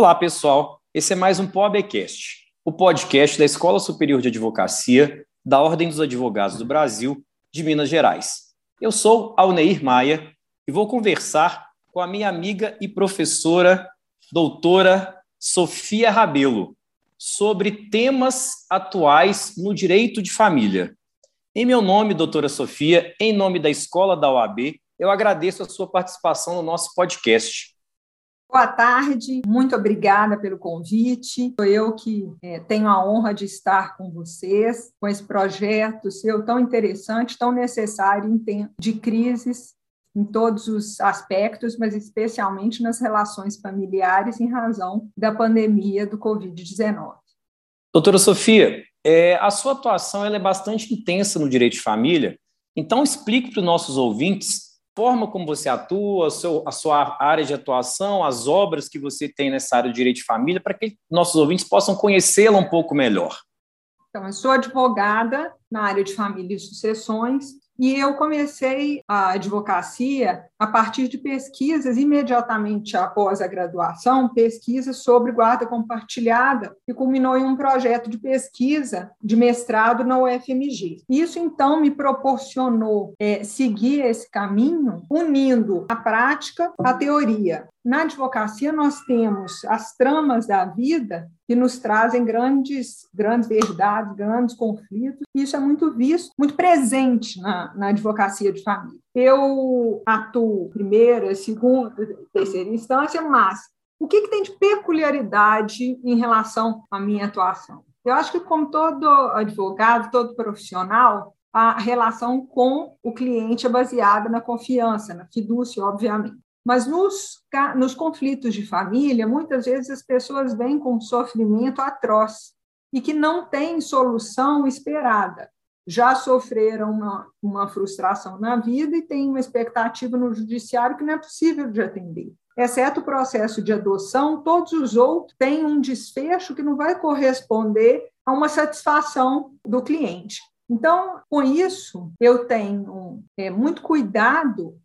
Olá, pessoal. Esse é mais um POABcast, o podcast da Escola Superior de Advocacia da Ordem dos Advogados do Brasil de Minas Gerais. Eu sou Alneir Maia e vou conversar com a minha amiga e professora, doutora Sofia Rabelo, sobre temas atuais no direito de família. Em meu nome, doutora Sofia, em nome da Escola da OAB, eu agradeço a sua participação no nosso podcast. Boa tarde, muito obrigada pelo convite. Sou eu que é, tenho a honra de estar com vocês, com esse projeto seu tão interessante, tão necessário em tempo de crises em todos os aspectos, mas especialmente nas relações familiares em razão da pandemia do Covid-19. Doutora Sofia, é, a sua atuação é bastante intensa no direito de família, então explique para os nossos ouvintes forma como você atua, a, sua área de atuação, as obras que você tem nessa área de direito de família, para que nossos ouvintes possam conhecê-la um pouco melhor. Então, eu sou advogada na área de família e sucessões, e eu comecei a advocacia a partir de pesquisas imediatamente após a graduação, pesquisas sobre guarda compartilhada, que culminou em um projeto de pesquisa de mestrado na UFMG. Isso, então, me proporcionou é, seguir esse caminho, unindo a prática à teoria. Na advocacia, nós temos as tramas da vida que nos trazem grandes, grandes verdades, grandes conflitos. Isso é muito visto, muito presente na, na advocacia de família. Eu atuo primeira, segunda, terceira instância, mas o que, que tem de peculiaridade em relação à minha atuação? Eu acho que, como todo advogado, todo profissional, a relação com o cliente é baseada na confiança, na fidúcia, obviamente. Mas nos, nos conflitos de família, muitas vezes as pessoas vêm com um sofrimento atroz e que não tem solução esperada. Já sofreram uma, uma frustração na vida e têm uma expectativa no judiciário que não é possível de atender. Exceto o processo de adoção, todos os outros têm um desfecho que não vai corresponder a uma satisfação do cliente. Então, com isso, eu tenho é, muito cuidado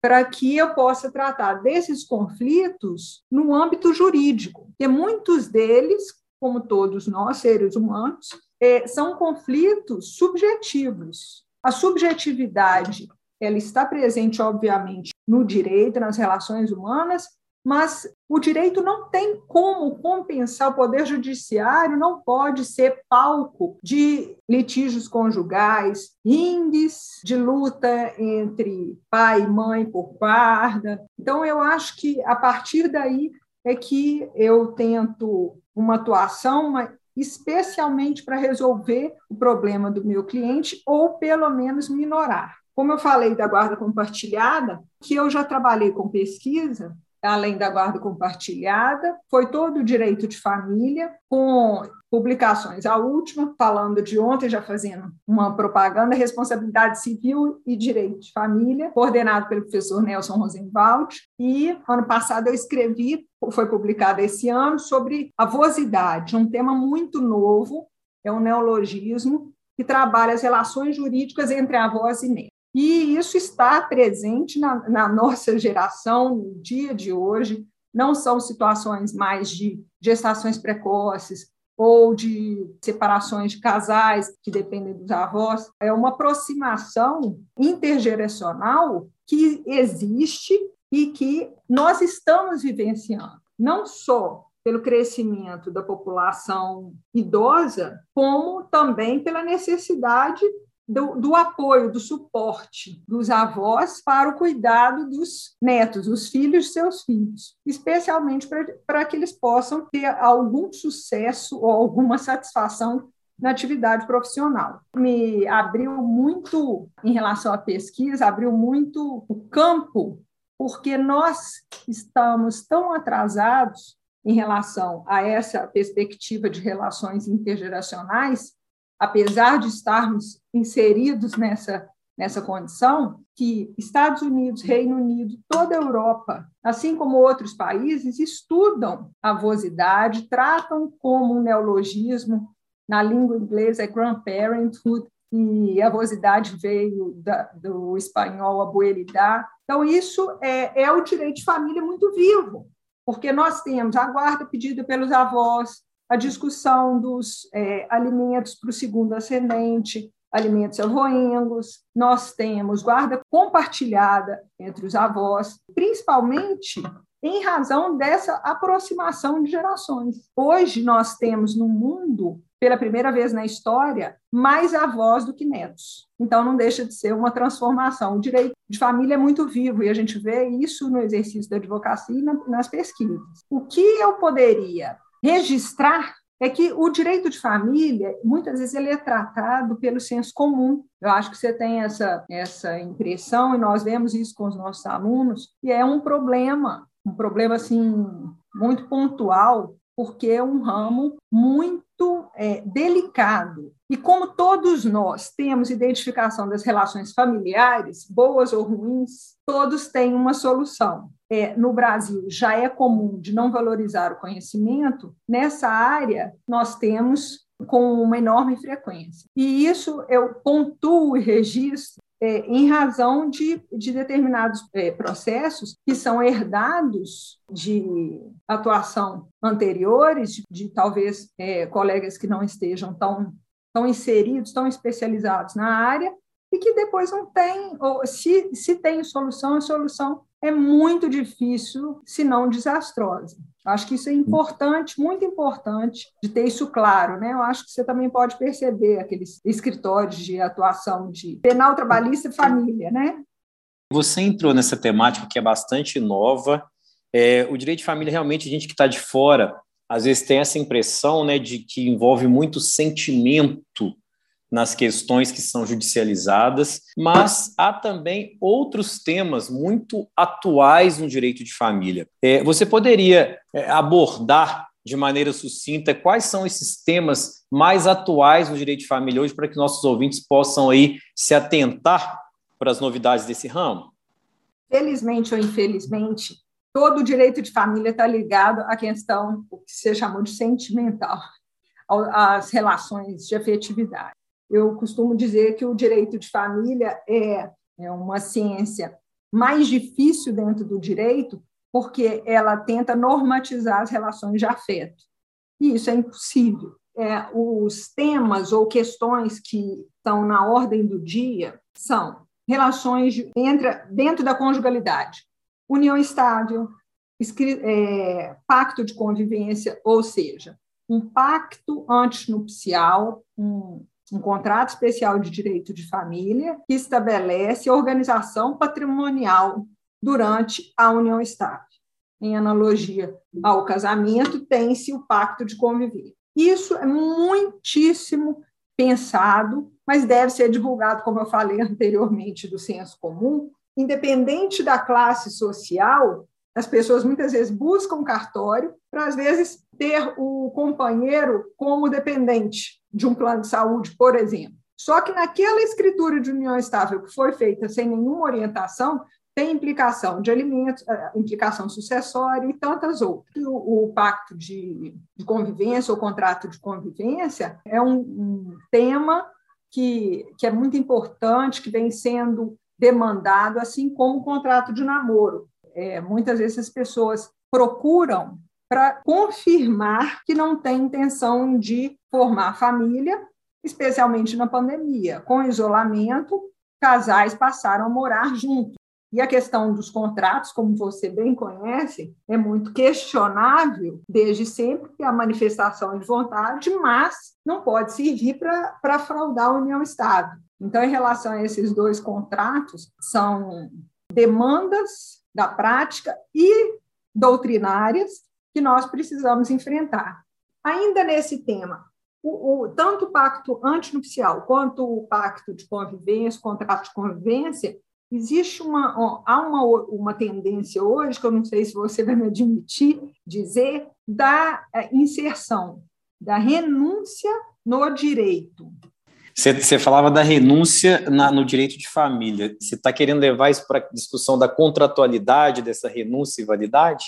para que eu possa tratar desses conflitos no âmbito jurídico, porque muitos deles, como todos nós, seres humanos, é, são conflitos subjetivos. A subjetividade ela está presente, obviamente, no direito, nas relações humanas, mas o direito não tem como compensar, o poder judiciário não pode ser palco de litígios conjugais, ringues de luta entre pai e mãe por guarda. Então, eu acho que a partir daí é que eu tento uma atuação especialmente para resolver o problema do meu cliente ou pelo menos minorar. Como eu falei da guarda compartilhada, que eu já trabalhei com pesquisa, além da guarda compartilhada, foi todo o direito de família, com publicações. A última, falando de ontem, já fazendo uma propaganda, responsabilidade civil e direito de família, coordenado pelo professor Nelson Rosenwald. E ano passado eu escrevi, foi publicado esse ano, sobre avosidade, um tema muito novo, é um neologismo que trabalha as relações jurídicas entre avós e netos. E isso está presente na, na, nossa geração, no dia de hoje. Não são situações mais de gestações precoces ou de separações de casais que dependem dos avós. É uma aproximação intergeracional que existe e que nós estamos vivenciando. Não só pelo crescimento da população idosa, como também pela necessidade do, do, apoio, do suporte dos avós para o cuidado dos netos, os filhos de seus filhos, especialmente para que eles possam ter algum sucesso ou alguma satisfação na atividade profissional. Me abriu muito, em relação à pesquisa, abriu muito o campo, porque nós estamos tão atrasados em relação a essa perspectiva de relações intergeracionais apesar de estarmos inseridos nessa, nessa condição, que Estados Unidos, Reino Unido, toda a Europa, assim como outros países, estudam a avosidade, tratam como um neologismo, na língua inglesa é grandparenthood, e a avosidade veio da, do espanhol abuelidar. Então, isso é, é o direito de família muito vivo, porque nós temos a guarda pedida pelos avós, a discussão dos é, alimentos para o segundo ascendente, alimentos avoengos, nós temos guarda compartilhada entre os avós, principalmente em razão dessa aproximação de gerações. Hoje nós temos no mundo, pela primeira vez na história, mais avós do que netos. Então não deixa de ser uma transformação. O direito de família é muito vivo e a gente vê isso no exercício da advocacia e nas pesquisas. O que eu poderia registrar é que o direito de família, muitas vezes, ele é tratado pelo senso comum. Eu acho que você tem essa, essa impressão, e nós vemos isso com os nossos alunos, e é um problema, um problema assim muito pontual, porque é um ramo muito é, delicado. E como todos nós temos identificação das relações familiares, boas ou ruins, todos têm uma solução. É, no Brasil já é comum de não valorizar o conhecimento, nessa área nós temos com uma enorme frequência. E isso eu pontuo e registro é, em razão de, de determinados é, processos que são herdados de atuação anteriores, de, de talvez é, colegas que não estejam tão, tão inseridos, tão especializados na área, e que depois não tem, ou se, se tem solução, a solução é muito difícil, se não desastrosa. Acho que isso é importante, muito importante, de ter isso claro. Né? Eu acho que você também pode perceber aqueles escritórios de atuação de penal trabalhista e família. Né? Você entrou nessa temática que é bastante nova. É, o direito de família, realmente, a gente que está de fora, às vezes tem essa impressão né, de que envolve muito sentimento nas questões que são judicializadas, mas há também outros temas muito atuais no direito de família. É, você poderia é, abordar de maneira sucinta quais são esses temas mais atuais no direito de família hoje para que nossos ouvintes possam aí se atentar para as novidades desse ramo? Felizmente ou infelizmente, todo o direito de família está ligado à questão, o que você chamou de sentimental, às relações de afetividade. Eu costumo dizer que o direito de família é, é uma ciência mais difícil dentro do direito, porque ela tenta normatizar as relações de afeto. E isso é impossível. É, os temas ou questões que estão na ordem do dia são relações de, dentro da conjugalidade, união estável, é, pacto de convivência, ou seja, um pacto antinupcial, um, um contrato especial de direito de família que estabelece a organização patrimonial durante a união estável. Em analogia ao casamento, tem-se o pacto de conviver. Isso é muitíssimo pensado, mas deve ser divulgado, como eu falei anteriormente, do senso comum, independente da classe social, as pessoas muitas vezes buscam cartório para, às vezes, ter o companheiro como dependente de um plano de saúde, por exemplo. Só que naquela escritura de união estável que foi feita sem nenhuma orientação, tem implicação de alimentos, eh, implicação sucessória e tantas outras. O, o pacto de, de, convivência ou contrato de convivência é um, um tema que, que é muito importante, que vem sendo demandado, assim como o contrato de namoro. É, muitas vezes as pessoas procuram para confirmar que não tem intenção de formar família, especialmente na pandemia. Com isolamento, casais passaram a morar juntos. E a questão dos contratos, como você bem conhece, é muito questionável desde sempre que a manifestação de vontade, mas não pode servir para fraudar a união estável. Então, em relação a esses dois contratos, são demandas da prática e doutrinárias que nós precisamos enfrentar. Ainda nesse tema, o, o, tanto o pacto antinupcial quanto o pacto de convivência, contrato de convivência, existe uma, ó, há uma, uma tendência hoje, que eu não sei se você vai me admitir dizer, da é, inserção, da renúncia no direito. Você, você falava da renúncia na, no direito de família. Você está querendo levar isso para a discussão da contratualidade dessa renúncia e validade?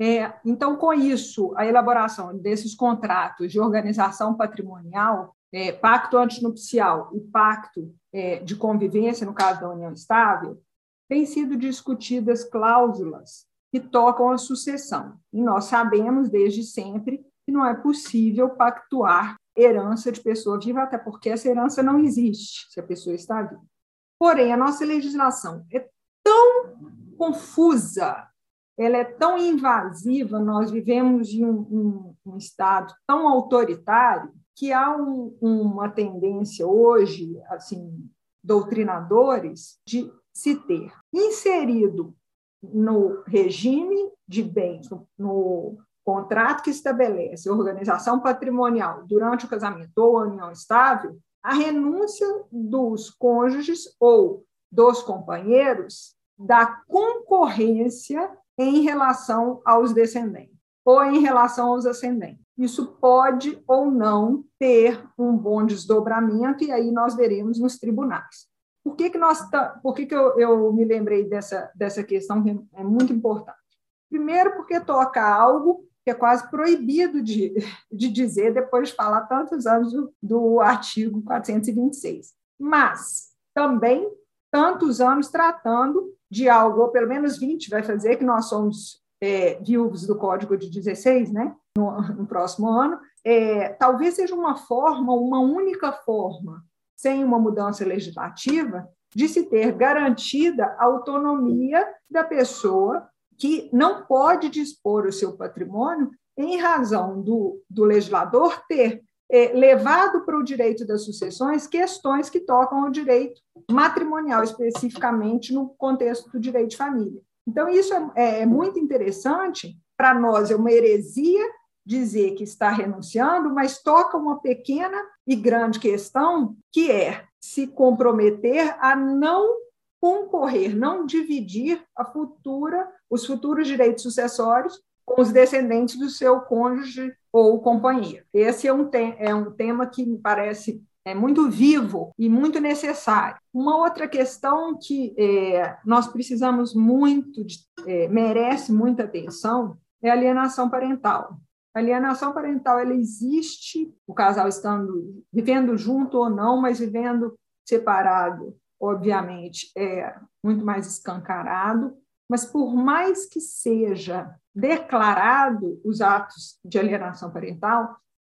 É, então, com isso, a elaboração desses contratos de organização patrimonial, é, pacto antinupcial e pacto é, de convivência, no caso da união estável, têm sido discutidas cláusulas que tocam a sucessão. E nós sabemos desde sempre que não é possível pactuar herança de pessoa viva, até porque essa herança não existe se a pessoa está viva. Porém, a nossa legislação é tão confusa, ela é tão invasiva, nós vivemos em um, um, um Estado tão autoritário que há um, uma tendência hoje, assim, doutrinadores, de se ter inserido no regime de bens, no, no contrato que estabelece organização patrimonial durante o casamento ou a união estável, a renúncia dos cônjuges ou dos companheiros da concorrência em relação aos descendentes ou em relação aos ascendentes. Isso pode ou não ter um bom desdobramento, e aí nós veremos nos tribunais. Por que, que, nós, por que, que eu, eu me lembrei dessa, dessa questão que é muito importante? Primeiro, porque toca algo que é quase proibido de, de dizer depois de falar tantos anos do, do artigo 426. Mas também tantos anos tratando de algo, ou pelo menos 20 vai fazer, que nós somos é, viúvos do Código de 16, né, no, no próximo ano, é, talvez seja uma forma, uma única forma, sem uma mudança legislativa, de se ter garantida a autonomia da pessoa que não pode dispor o seu patrimônio em razão do, do legislador ter é, levado para o direito das sucessões questões que tocam ao direito matrimonial, especificamente no contexto do direito de família. Então, isso é, é muito interessante. Para nós, é uma heresia dizer que está renunciando, mas toca uma pequena e grande questão, que é se comprometer a não concorrer, não dividir a futura, os futuros direitos sucessórios com os descendentes do seu cônjuge ou companheiro. Esse é um, é um tema que me parece é muito vivo e muito necessário. Uma outra questão que é, nós precisamos muito, de, é, merece muita atenção, é a alienação parental. A alienação parental ela existe, o casal estando vivendo junto ou não, mas vivendo separado, obviamente, é muito mais escancarado. Mas por mais que seja declarado os atos de alienação parental,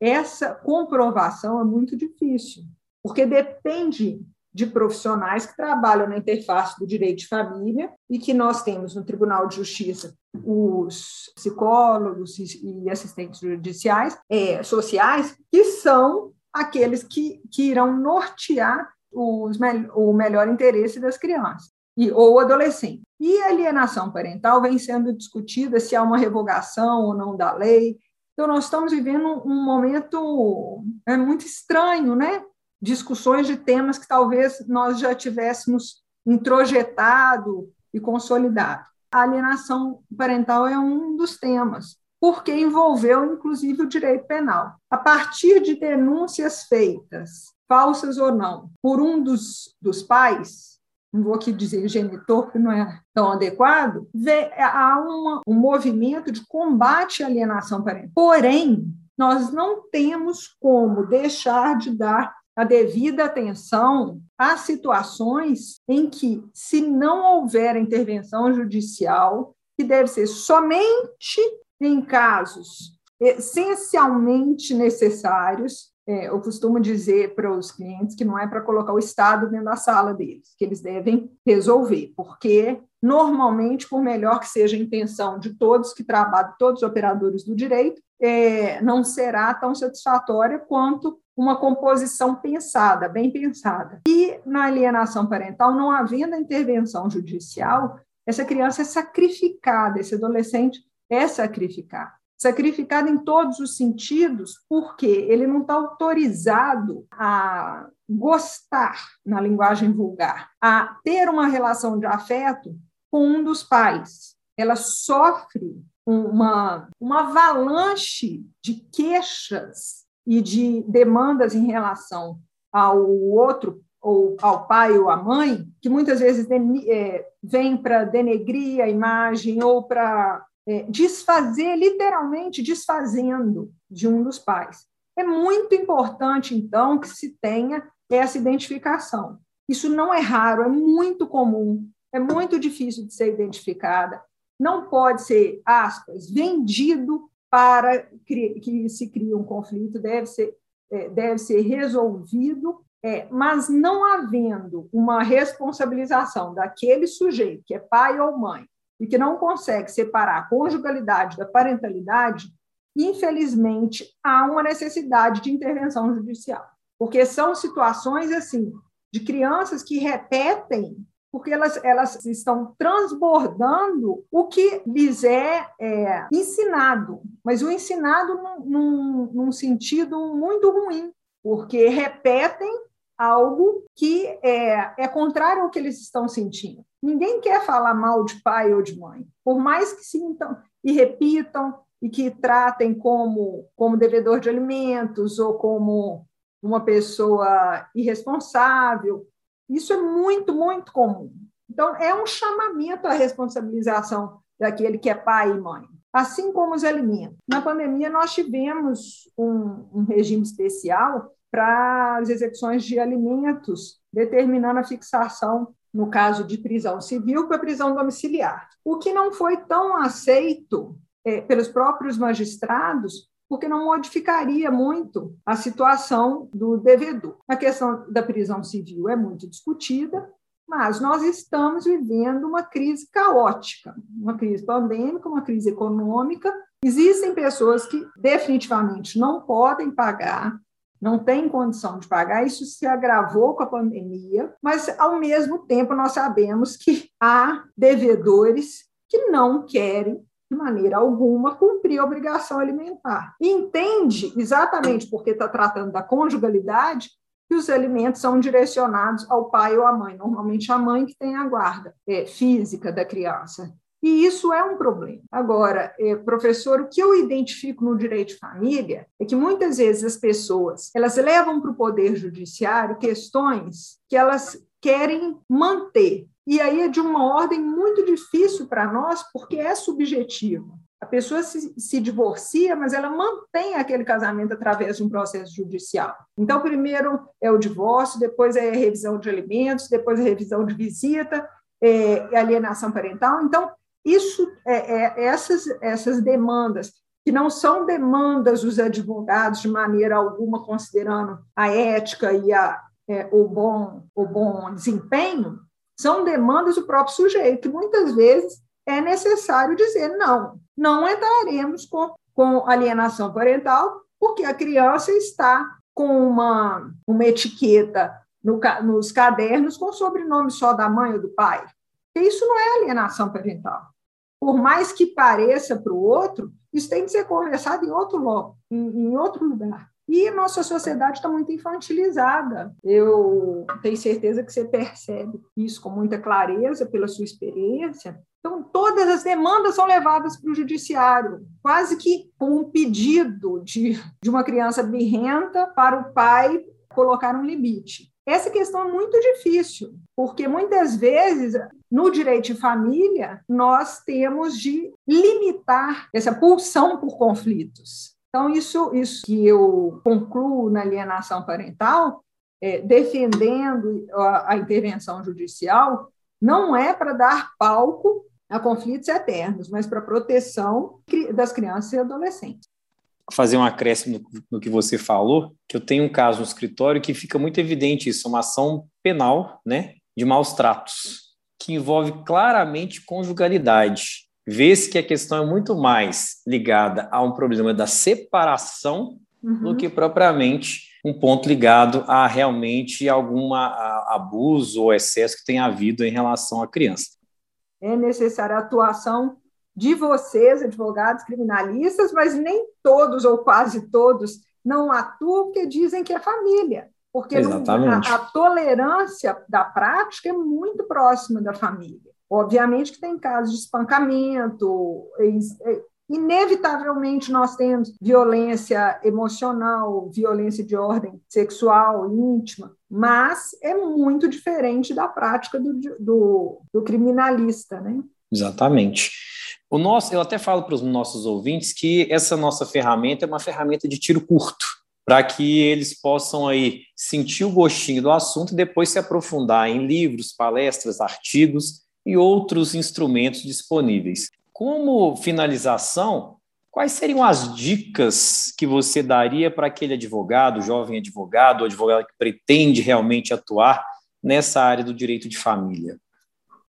essa comprovação é muito difícil, porque depende de profissionais que trabalham na interface do direito de família e que nós temos no Tribunal de Justiça os psicólogos e assistentes judiciais, é, sociais, que são aqueles que, que irão nortear os, o melhor interesse das crianças e, ou adolescentes. E alienação parental vem sendo discutida se há uma revogação ou não da lei, então, nós estamos vivendo um momento é, muito estranho, né? Discussões de temas que talvez nós já tivéssemos introjetado e consolidado. A alienação parental é um dos temas, porque envolveu, inclusive, o direito penal. A partir de denúncias feitas, falsas ou não, por um dos, dos pais, não vou aqui dizer genitor, que não é tão adequado, vê, há uma, um movimento de combate à alienação parental. Porém, nós não temos como deixar de dar a devida atenção às situações em que, se não houver intervenção judicial, que deve ser somente em casos essencialmente necessários, é, eu costumo dizer para os clientes que não é para colocar o Estado dentro da sala deles, que eles devem resolver, porque normalmente, por melhor que seja a intenção de todos que trabalham, todos os operadores do direito, é, não será tão satisfatória quanto uma composição pensada, bem pensada. E na alienação parental, não havendo intervenção judicial, essa criança é sacrificada, esse adolescente é sacrificado sacrificado em todos os sentidos, porque ele não está autorizado a gostar, na linguagem vulgar, a ter uma relação de afeto com um dos pais. Ela sofre uma, uma avalanche de queixas e de demandas em relação ao outro, ou ao pai ou à mãe, que muitas vezes é, vem para denegrir a imagem ou para é, desfazer, literalmente desfazendo de um dos pais. É muito importante, então, que se tenha essa identificação. Isso não é raro, é muito comum, é muito difícil de ser identificada. não pode ser, aspas, vendido para que se crie um conflito, deve ser, é, deve ser resolvido, é, mas não havendo uma responsabilização daquele sujeito, que é pai ou mãe, e que não consegue separar a conjugalidade da parentalidade, infelizmente há uma necessidade de intervenção judicial, porque são situações assim de crianças que repetem porque elas, elas estão transbordando o que lhes é, é ensinado, mas o ensinado num, num, num, sentido muito ruim, porque repetem algo que é, é contrário ao que eles estão sentindo. Ninguém quer falar mal de pai ou de mãe, por mais que sintam e repitam e que tratem como, como devedor de alimentos ou como uma pessoa irresponsável isso é muito, muito comum. Então, é um chamamento à responsabilização daquele que é pai e mãe, assim como os alimentos. Na pandemia, nós tivemos um, um regime especial para as execuções de alimentos, determinando a fixação, no caso de prisão civil, para prisão domiciliar. O que não foi tão aceito é, pelos próprios magistrados, porque não modificaria muito a situação do devedor. A questão da prisão civil é muito discutida, mas nós estamos vivendo uma crise caótica, uma crise pandêmica, uma crise econômica. Existem pessoas que definitivamente não podem pagar, não têm condição de pagar, isso se agravou com a pandemia, mas, ao mesmo tempo, nós sabemos que há devedores que não querem de maneira alguma, cumprir a obrigação alimentar. Entende, exatamente porque está tratando da conjugalidade, que os alimentos são direcionados ao pai ou à mãe, normalmente a mãe que tem a guarda é, física da criança. E isso é um problema. Agora, é, professor, o que eu identifico no direito de família é que muitas vezes as pessoas elas levam para o poder judiciário questões que elas querem manter e aí é de uma ordem muito difícil para nós, porque é subjetivo. A pessoa se, se, divorcia, mas ela mantém aquele casamento através de um processo judicial. Então, primeiro é o divórcio, depois é a revisão de alimentos, depois a revisão de visita, é, alienação parental. Então, isso, é, é, essas, essas demandas, que não são demandas dos advogados de maneira alguma, considerando a ética e a, é, o, bom, o bom desempenho, são demandas do próprio sujeito, muitas vezes é necessário dizer não, não entraremos com, com alienação parental, porque a criança está com uma, uma etiqueta no, nos cadernos com o sobrenome só da mãe ou do pai. Isso não é alienação parental. Por mais que pareça para o outro, isso tem que ser conversado em outro, em, em outro lugar. E nossa sociedade está muito infantilizada. Eu tenho certeza que você percebe isso com muita clareza pela sua experiência. Então, todas as demandas são levadas para o judiciário, quase que com um pedido de, de uma criança birrenta para o pai colocar um limite. Essa questão é muito difícil, porque muitas vezes no direito de família nós temos de limitar essa pulsão por conflitos. Então, isso, isso que eu concluo na alienação parental, é, defendendo a, a intervenção judicial, não é para dar palco a conflitos eternos, mas para proteção das crianças e adolescentes. Fazer um acréscimo no, no que você falou, que eu tenho um caso no escritório que fica muito evidente isso, uma ação penal, né, de maus tratos, que envolve claramente conjugalidade vê-se que a questão é muito mais ligada a um problema da separação uhum. do que propriamente um ponto ligado a realmente algum abuso ou excesso que tenha havido em relação à criança. É necessária a atuação de vocês, advogados criminalistas, mas nem todos ou quase todos não atuam porque dizem que é família. Porque não, a, a tolerância da prática é muito próxima da família. Obviamente que tem casos de espancamento, inevitavelmente nós temos violência emocional, violência de ordem sexual, íntima, mas é muito diferente da prática do, do, do criminalista, né? Exatamente. O nosso, eu até falo para os nossos ouvintes que essa nossa ferramenta é uma ferramenta de tiro curto, para que eles possam aí sentir o gostinho do assunto e depois se aprofundar em livros, palestras, artigos e outros instrumentos disponíveis. Como finalização, quais seriam as dicas que você daria para aquele advogado, jovem advogado, advogado que pretende realmente atuar nessa área do direito de família?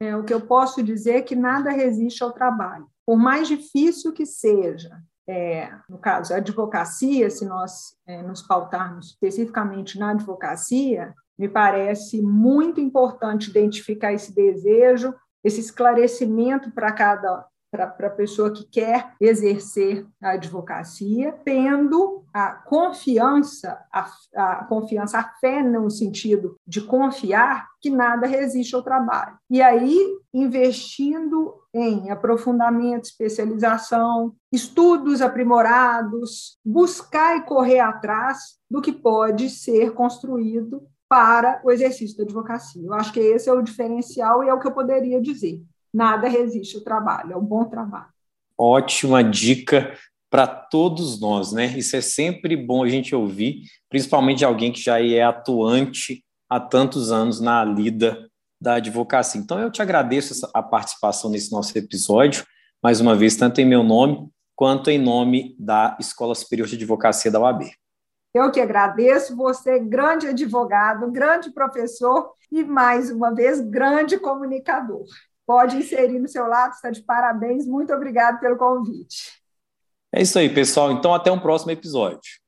É, o que eu posso dizer é que nada resiste ao trabalho. Por mais difícil que seja, é, no caso, a advocacia, se nós é, nos pautarmos especificamente na advocacia, me parece muito importante identificar esse desejo, esse esclarecimento para cada para a pessoa que quer exercer a advocacia, tendo a confiança, a, a, confiança, a fé no sentido de confiar que nada resiste ao trabalho. E aí, investindo em aprofundamento, especialização, estudos aprimorados, buscar e correr atrás do que pode ser construído para o exercício da advocacia. Eu acho que esse é o diferencial e é o que eu poderia dizer nada resiste ao trabalho, é um bom trabalho. Ótima dica para todos nós, né? Isso é sempre bom a gente ouvir, principalmente de alguém que já é atuante há tantos anos na lida da advocacia. Então, eu te agradeço a participação nesse nosso episódio, mais uma vez, tanto em meu nome quanto em nome da Escola Superior de Advocacia da UAB. Eu que agradeço, você, grande advogado, grande professor e, mais uma vez, grande comunicador pode inserir no seu lado, está de parabéns. Muito obrigado pelo convite. É isso aí, pessoal. Então, até um próximo episódio.